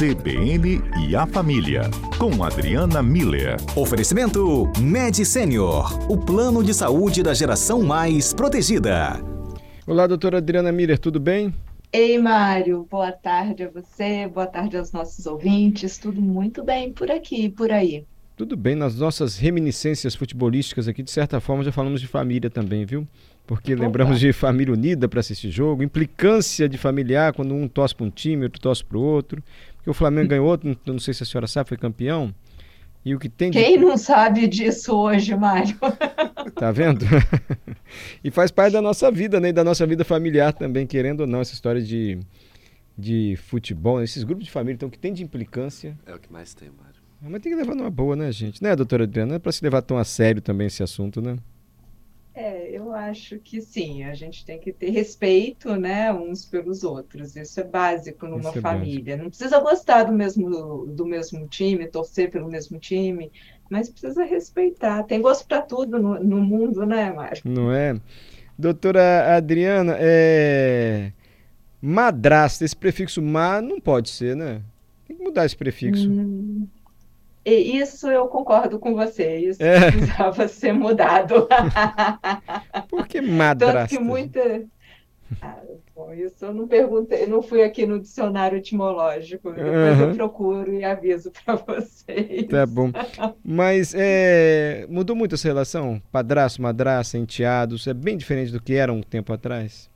CBN e a Família, com Adriana Miller. Oferecimento Med Senior, o plano de saúde da geração mais protegida. Olá, doutora Adriana Miller, tudo bem? Ei, Mário, boa tarde a você, boa tarde aos nossos ouvintes, tudo muito bem por aqui e por aí. Tudo bem, nas nossas reminiscências futebolísticas aqui, de certa forma, já falamos de família também, viu? Porque Opa. lembramos de família unida para assistir jogo, implicância de familiar quando um tosse para um time, outro tosse para o outro. Porque o Flamengo ganhou outro, não sei se a senhora sabe, foi campeão. E o que tem de... Quem não sabe disso hoje, Mário? Tá vendo? e faz parte da nossa vida, né? Da nossa vida familiar também, querendo ou não, essa história de, de futebol, esses grupos de família, então, o que tem de implicância. É o que mais tem, Mário. Mas tem que levar numa boa, né, gente? Né, doutora Adriana? Não é para se levar tão a sério também esse assunto, né? É, eu acho que sim, a gente tem que ter respeito, né, uns pelos outros. Isso é básico numa é família. Básico. Não precisa gostar do mesmo, do mesmo time, torcer pelo mesmo time, mas precisa respeitar. Tem gosto para tudo no, no, mundo, né, Mário? Não é? Doutora Adriana, é... madrasta, esse prefixo ma não pode ser, né? Tem que mudar esse prefixo. Hum. E isso eu concordo com você, isso é. precisava ser mudado. Por que madrasta? Tanto que muita... Ah, bom, isso eu não perguntei, não fui aqui no dicionário etimológico. Depois uhum. eu procuro e aviso para vocês. Tá bom. Mas é, mudou muito essa relação? Padrasto, madrasta, enteados, é bem diferente do que era um tempo atrás?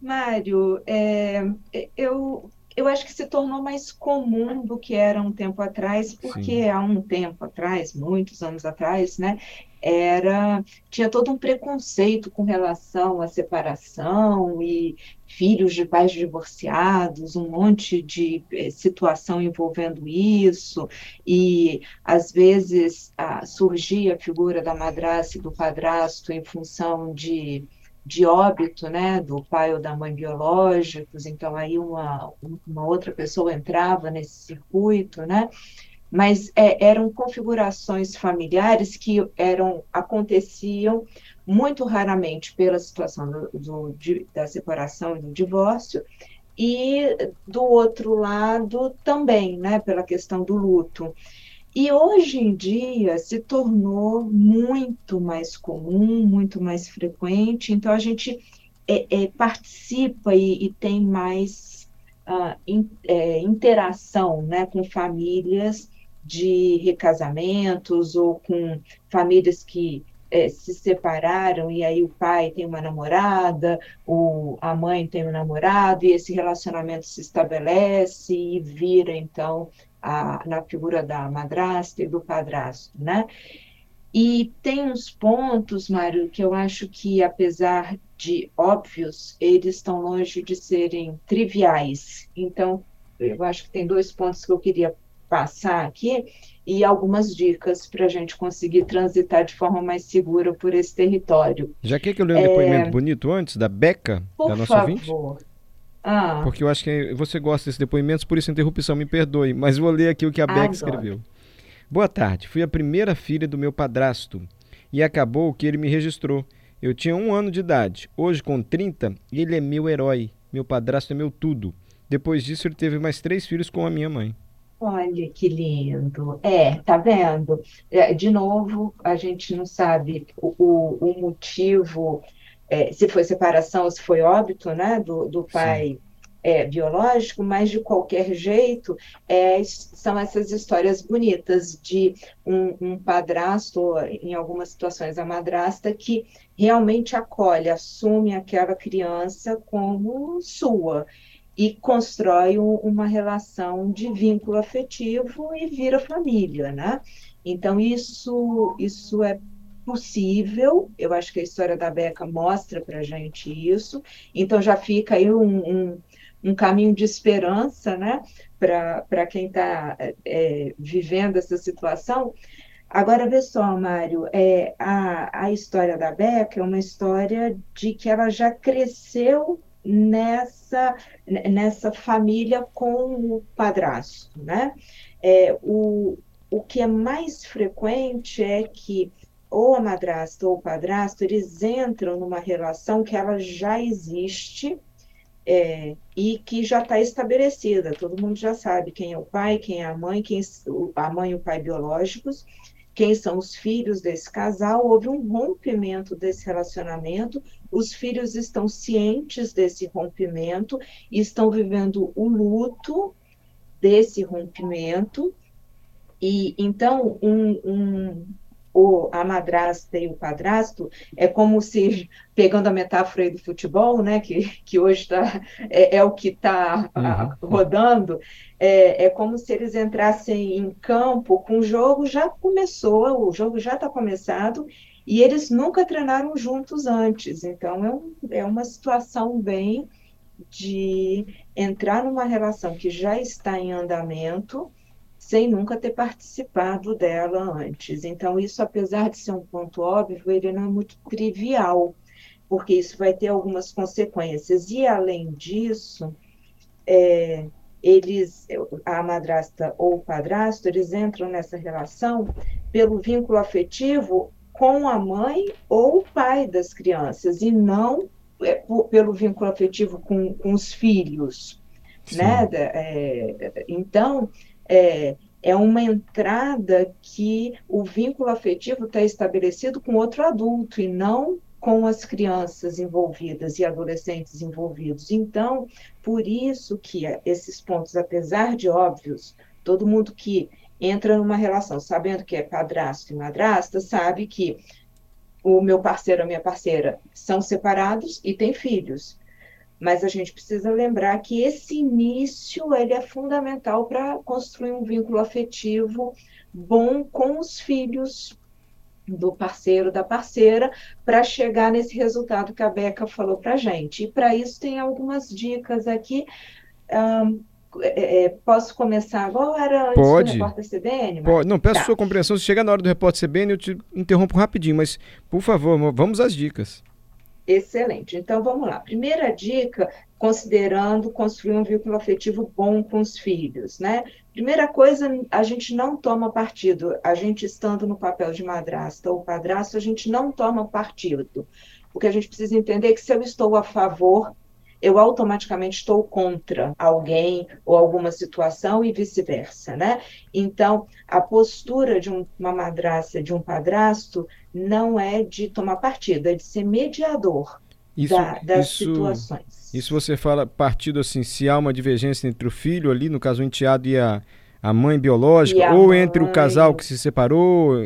Mário, é, eu eu acho que se tornou mais comum do que era um tempo atrás, porque Sim. há um tempo atrás, muitos anos atrás, né, era tinha todo um preconceito com relação à separação e filhos de pais divorciados, um monte de eh, situação envolvendo isso, e às vezes ah, surgia a figura da madrasta e do padrasto em função de de óbito, né, do pai ou da mãe biológicos, então aí uma, uma outra pessoa entrava nesse circuito, né, mas é, eram configurações familiares que eram aconteciam muito raramente pela situação do, do, de, da separação e do divórcio, e do outro lado também, né, pela questão do luto. E hoje em dia se tornou muito mais comum, muito mais frequente, então a gente é, é, participa e, e, tem mais uh, in, é, interação né, com famílias de recasamentos ou com famílias que é, se separaram e aí o pai tem uma namorada, o, a mãe tem um namorado, e esse relacionamento se estabelece e vira, então, a, na figura da madrasta e do padrasto, né? E tem uns pontos, Mário, que eu acho que, apesar de óbvios, eles estão longe de serem triviais. Então, eu acho que tem dois pontos que eu queria passar aqui e algumas dicas para a gente conseguir transitar de forma mais segura por esse território. Já quer que eu leia um é... depoimento bonito antes da Beca, por da nossa favor. ouvinte? Ah. Porque eu acho que você gosta desses depoimentos, por isso a interrupção, me perdoe. Mas vou ler aqui o que a Beck escreveu. Boa tarde, fui a primeira filha do meu padrasto e acabou que ele me registrou. Eu tinha um ano de idade. Hoje, com 30, ele é meu herói. Meu padrasto é meu tudo. Depois disso, ele teve mais três filhos com a minha mãe. Olha que lindo. É, tá vendo? É, de novo, a gente não sabe o, o, o motivo é, se foi separação ou se foi óbito, né, do, do pai é, biológico, mas de qualquer jeito, é, são essas histórias bonitas de um, um padrasto, em algumas situações a madrasta, que realmente acolhe, assume aquela criança como sua e constrói um, uma relação de vínculo afetivo e vira família, né? Então, isso, isso é possível. Eu acho que a história da Beca mostra para gente isso. Então já fica aí um, um, um caminho de esperança, né, para quem está é, vivendo essa situação. Agora, vê só, Mário, é, a, a história da Beca é uma história de que ela já cresceu nessa, nessa família com o padrasto, né? É, o, o que é mais frequente é que ou a madrasta ou o padrasto, eles entram numa relação que ela já existe é, e que já está estabelecida. Todo mundo já sabe quem é o pai, quem é a mãe, quem a mãe e o pai biológicos, quem são os filhos desse casal. Houve um rompimento desse relacionamento. Os filhos estão cientes desse rompimento e estão vivendo o luto desse rompimento. E então um, um o, a madrasta e o padrasto é como se, pegando a metáfora do futebol, né, que, que hoje tá, é, é o que está uhum. rodando, é, é como se eles entrassem em campo com o jogo já começou, o jogo já está começado, e eles nunca treinaram juntos antes. Então, é, um, é uma situação bem de entrar numa relação que já está em andamento sem nunca ter participado dela antes. Então, isso, apesar de ser um ponto óbvio, ele não é muito trivial, porque isso vai ter algumas consequências. E, além disso, é, eles, a madrasta ou o padrasto, eles entram nessa relação pelo vínculo afetivo com a mãe ou o pai das crianças, e não é, pelo vínculo afetivo com, com os filhos. Né? É, então, é, é uma entrada que o vínculo afetivo está estabelecido com outro adulto e não com as crianças envolvidas e adolescentes envolvidos. Então, por isso que esses pontos, apesar de óbvios, todo mundo que entra numa relação sabendo que é padrasto e madrasta, sabe que o meu parceiro, a minha parceira são separados e têm filhos mas a gente precisa lembrar que esse início ele é fundamental para construir um vínculo afetivo bom com os filhos do parceiro, da parceira, para chegar nesse resultado que a Beca falou para a gente. E para isso tem algumas dicas aqui. Um, é, é, posso começar agora antes Pode. do repórter CBN? Pode. Não, peço tá. sua compreensão. Se chegar na hora do repórter CBN, eu te interrompo rapidinho, mas, por favor, vamos às dicas. Excelente. Então vamos lá. Primeira dica, considerando construir um vínculo afetivo bom com os filhos, né? Primeira coisa, a gente não toma partido. A gente estando no papel de madrasta ou padrasto, a gente não toma partido. Porque a gente precisa entender que se eu estou a favor eu automaticamente estou contra alguém ou alguma situação e vice-versa, né? Então, a postura de um, uma madraça, de um padrasto, não é de tomar partido, é de ser mediador isso, da, das isso, situações. Isso você fala partido assim, se há uma divergência entre o filho ali, no caso o enteado e a, a mãe biológica, a ou mãe... entre o casal que se separou,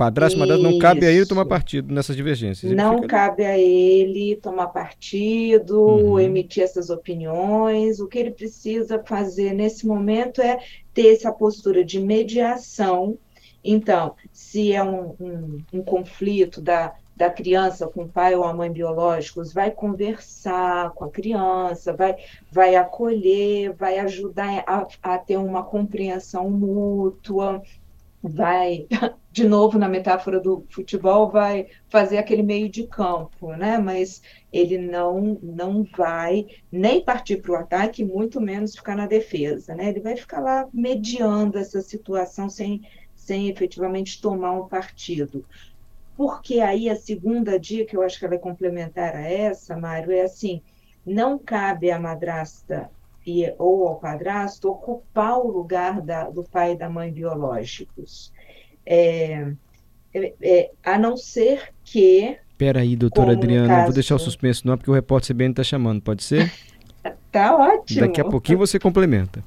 padrasto, madrasto, não cabe a ele tomar partido nessas divergências. não cabe ali. a ele tomar partido, uhum. emitir essas opiniões. O que ele precisa fazer nesse momento é ter essa postura de mediação. Então, se é um, um, um conflito da, da criança com o pai ou a mãe biológicos, vai conversar com a criança, vai, vai acolher, vai ajudar a, a ter uma compreensão mútua, vai, de novo na metáfora do futebol, vai fazer aquele meio de campo, né? Mas ele não não vai nem partir para o ataque, muito menos ficar na defesa, né? Ele vai ficar lá mediando essa situação sem, sem efetivamente tomar um partido. Porque aí a segunda dica, eu acho que ela é complementar a essa, Mário, é assim, não cabe à madrasta e, ou ao padrasto ocupar o lugar da, do pai e da mãe biológicos é, é, é, a não ser que. Peraí, doutora Adriana, caso... vou deixar o suspenso não, porque o repórter CBN está chamando, pode ser? tá ótimo. Daqui a pouquinho você complementa.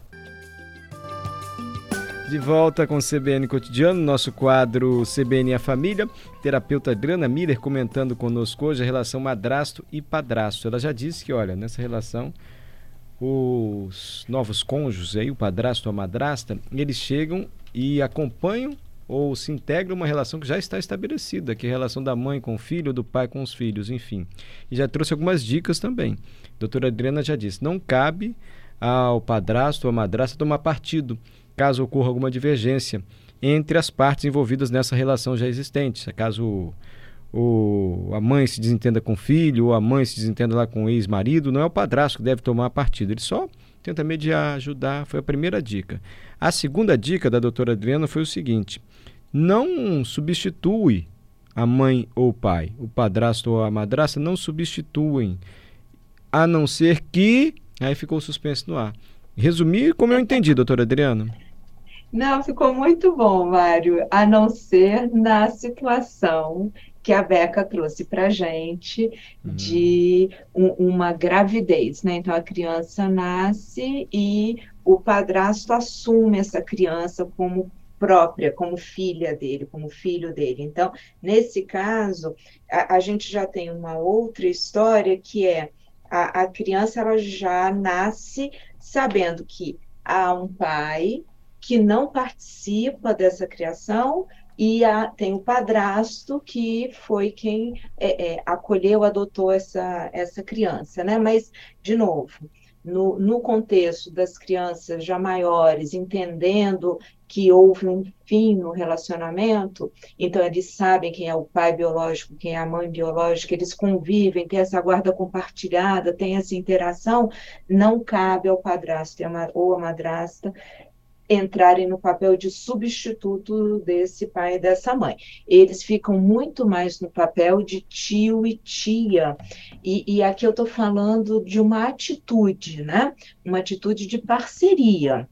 De volta com o CBN Cotidiano, nosso quadro CBN e a Família. Terapeuta Adriana Miller comentando conosco hoje a relação madrasto e padrasto. Ela já disse que, olha, nessa relação, os novos cônjuges, aí, o padrasto ou a madrasta, eles chegam e acompanham ou se integra uma relação que já está estabelecida, que é a relação da mãe com o filho, do pai com os filhos, enfim. E já trouxe algumas dicas também. A doutora Adriana já disse: não cabe ao padrasto ou à madrasta tomar partido, caso ocorra alguma divergência entre as partes envolvidas nessa relação já existente. Caso o, a mãe se desentenda com o filho, ou a mãe se desentenda lá com o ex-marido, não é o padrasto que deve tomar partido, ele só tenta mediar, ajudar. Foi a primeira dica. A segunda dica da doutora Adriana foi o seguinte: não substitui a mãe ou o pai, o padrasto ou a madrasta não substituem a não ser que. Aí ficou o suspense no ar. Resumir como eu entendi, doutora Adriana. Não, ficou muito bom, Mário, a não ser na situação que a Beca trouxe para a gente de um, uma gravidez, né? Então a criança nasce e o padrasto assume essa criança como própria, como filha dele, como filho dele. Então, nesse caso, a, a gente já tem uma outra história que é a, a criança ela já nasce sabendo que há um pai que não participa dessa criação e a, tem o padrasto que foi quem é, é, acolheu, adotou essa, essa criança, né? Mas, de novo, no, no contexto das crianças já maiores, entendendo que houve um fim no relacionamento, então eles sabem quem é o pai biológico, quem é a mãe biológica, eles convivem, tem essa guarda compartilhada, tem essa interação, não cabe ao padrasto ou à madrasta entrarem no papel de substituto desse pai e dessa mãe. Eles ficam muito mais no papel de tio e tia. E, e aqui eu estou falando de uma atitude, né? Uma atitude de parceria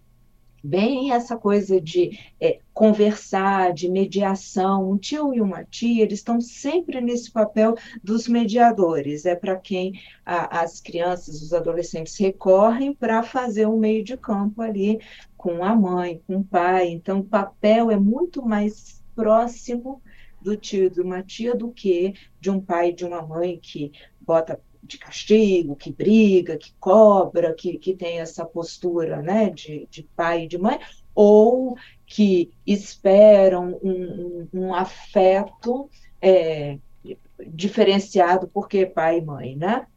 bem essa coisa de é, conversar, de mediação. Um tio e uma tia, eles estão sempre nesse papel dos mediadores. É para quem a, as crianças, os adolescentes recorrem para fazer um meio de campo ali com a mãe, com o pai. Então, o papel é muito mais próximo do tio e de uma tia do que de um pai e de uma mãe que bota de castigo, que briga, que cobra, que, que tem essa postura né, de, de pai e de mãe, ou que esperam um, um, um afeto é, diferenciado porque pai e mãe, né?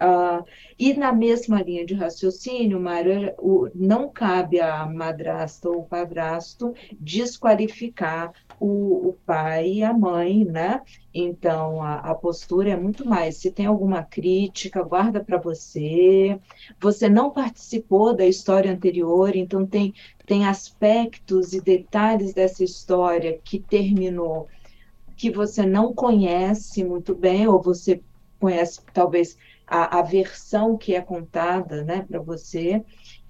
Uh, e na mesma linha de raciocínio, Mário, não cabe à madrasta ou padrasto desqualificar o, o, pai e a mãe, né? Então, a, a, postura é muito mais. Se tem alguma crítica, guarda para você. Você não participou da história anterior, então tem, tem aspectos e detalhes dessa história que terminou que você não conhece muito bem, ou você conhece talvez a, a versão que é contada né, para você,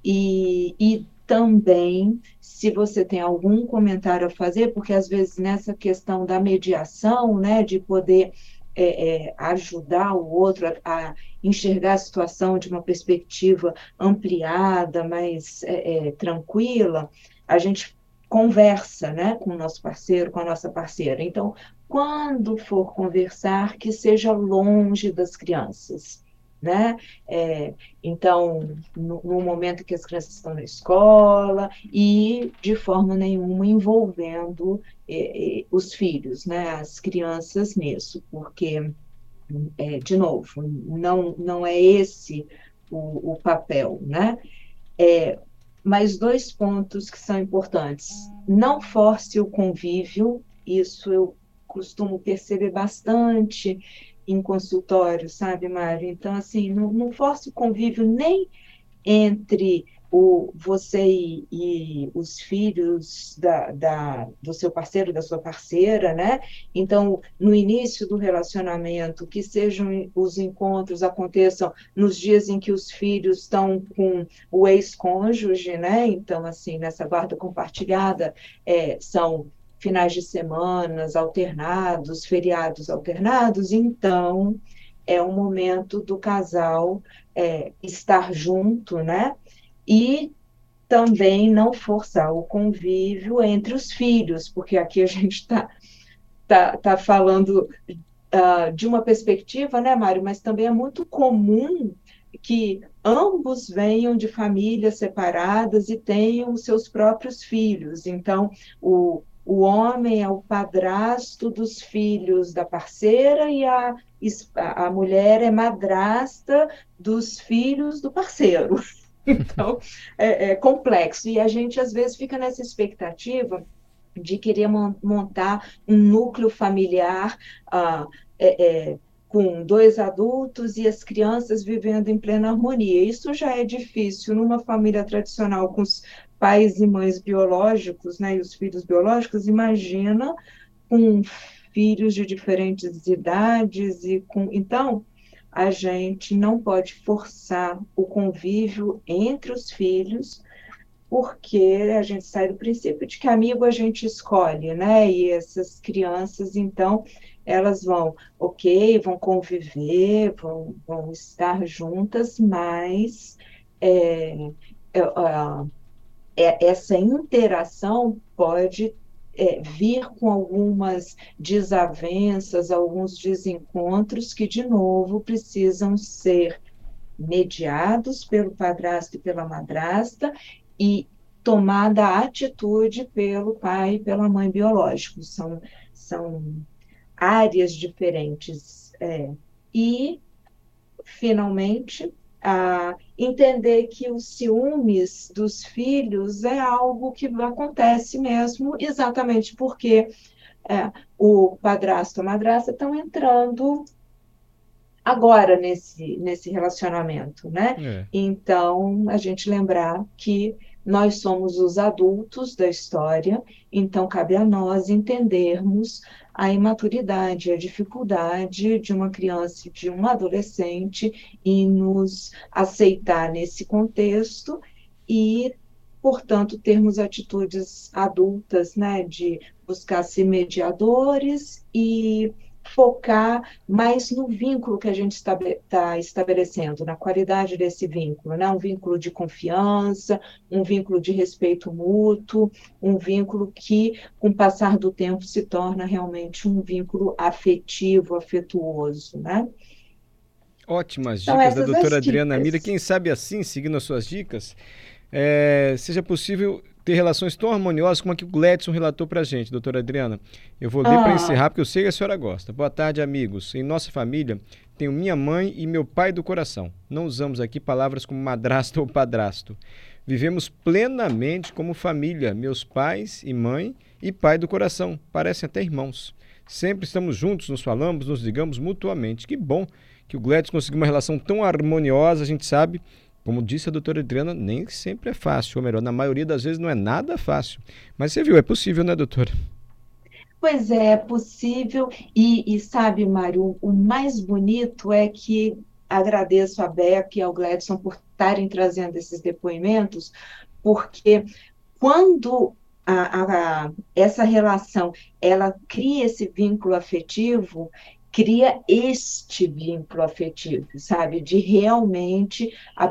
e, e também se você tem algum comentário a fazer, porque às vezes nessa questão da mediação, né, de poder é, é, ajudar o outro a, a, enxergar a situação de uma perspectiva ampliada, mais é, é tranquila, a gente conversa né, com o nosso parceiro, com a nossa parceira. Então, quando for conversar, que seja longe das crianças né? É, então, no, no, momento que as crianças estão na escola e de forma nenhuma envolvendo é, é, os filhos, né? As crianças nisso, porque, é, de novo, não, não é esse o, o papel, né? É, mais dois pontos que são importantes. Não force o convívio, isso eu costumo perceber bastante em consultório, sabe, Mário? Então, assim, não, não force o convívio nem entre o, você e, e os filhos da, da, do seu parceiro, da sua parceira, né? Então, no início do relacionamento, que sejam os encontros aconteçam nos dias em que os filhos estão com o ex-cônjuge, né? Então, assim, nessa guarda compartilhada, é, são finais de semanas alternados, feriados alternados, então é um momento do casal é, estar junto, né? E também não forçar o convívio entre os filhos, porque aqui a gente está tá, tá falando uh, de uma perspectiva, né, Mário? Mas também é muito comum que ambos venham de famílias separadas e tenham seus próprios filhos. Então, o, o homem é o padrasto dos filhos da parceira e a, a mulher é madrasta dos filhos do parceiro. Então, é, é, complexo. E a gente, às vezes, fica nessa expectativa de querer montar um núcleo familiar uh, é, é, com dois adultos e as crianças vivendo em plena harmonia. Isso já é difícil numa família tradicional com os pais e mães biológicos, né, e os filhos biológicos, imagina com filhos de diferentes idades e com então a gente não pode forçar o convívio entre os filhos, porque a gente sai do princípio de que amigo a gente escolhe, né? E essas crianças, então, elas vão, ok, vão conviver, vão, vão estar juntas, mas é, é, é, essa interação pode é, vir com algumas desavenças, alguns desencontros que, de novo, precisam ser mediados pelo padrasto e pela madrasta e tomada a atitude pelo pai e pela mãe biológicos. São, são áreas diferentes. É. E, finalmente, a entender que os ciúmes dos filhos é algo que acontece mesmo, exatamente porque é, o padrasto e a madrasta estão entrando agora nesse, nesse relacionamento, né? É. Então, a gente lembrar que nós somos os adultos da história, então cabe a nós entendermos a imaturidade, a dificuldade de uma criança de um adolescente e nos aceitar nesse contexto e, portanto, termos atitudes adultas, né, de buscar ser mediadores e focar mais no vínculo que a gente está estabelecendo, na qualidade desse vínculo, né? um vínculo de confiança, um vínculo de respeito mútuo, um vínculo que, com o passar do tempo, se torna realmente um vínculo afetivo, afetuoso. Né? Ótimas então, dicas da doutora Adriana Mira. Quem sabe assim, seguindo as suas dicas, é, seja possível ter relações tão harmoniosas como a que o Gledson relatou para a gente, doutora Adriana. Eu vou ler ah. para encerrar, porque eu sei que a senhora gosta. Boa tarde, amigos. Em nossa família, tenho minha mãe e meu pai do coração. Não usamos aqui palavras como madrasto ou padrasto. Vivemos plenamente como família, meus pais e mãe e pai do coração. Parecem até irmãos. Sempre estamos juntos, nos falamos, nos ligamos mutuamente. Que bom que o Gledson conseguiu uma relação tão harmoniosa, a gente sabe, como disse a doutora Adriana, nem sempre é fácil, ou melhor, na maioria das vezes não é nada fácil. Mas você viu, é possível, né, doutora? Pois é, é possível. E, e sabe, Mário, o mais bonito é que agradeço a Beck e ao Gladson por estarem trazendo esses depoimentos, porque quando a, a, a, essa relação ela cria esse vínculo afetivo, cria este vínculo afetivo, sabe? De realmente a, a,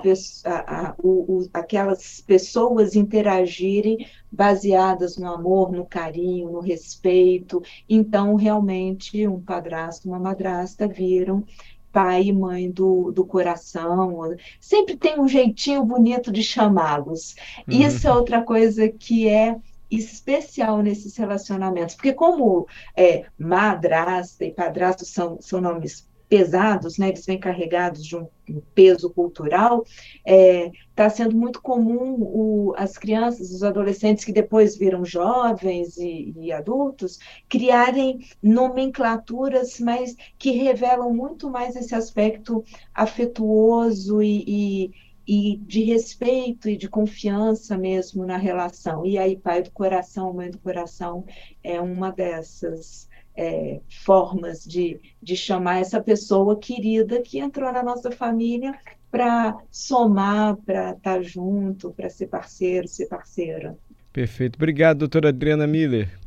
a, o, o, aquelas pessoas interagirem baseadas no amor, no carinho, no respeito. Então, realmente, um padrasto, uma madrasta viram pai e mãe do, do coração. Sempre tem um jeitinho bonito de chamá-los. Uhum. Isso é outra coisa que é especial nesses relacionamentos, porque como é, madrasta e padrasto são, são nomes pesados, né, eles vêm carregados de um, peso cultural, está é, tá sendo muito comum o, as crianças, os adolescentes que depois viram jovens e, e, adultos, criarem nomenclaturas, mas que revelam muito mais esse aspecto afetuoso e, e e de respeito e de confiança mesmo na relação. E aí, pai do coração, mãe do coração, é uma dessas é, formas de, de chamar essa pessoa querida que entrou na nossa família para somar, para estar tá junto, para ser parceiro, ser parceira. Perfeito. Obrigado, doutora Adriana Miller.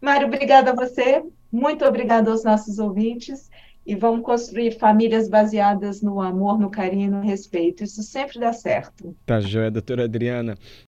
Mário, obrigada a você. Muito obrigada aos nossos ouvintes e vamos construir famílias baseadas no amor, no carinho, no respeito. Isso sempre dá certo. Tá joia, doutora Adriana.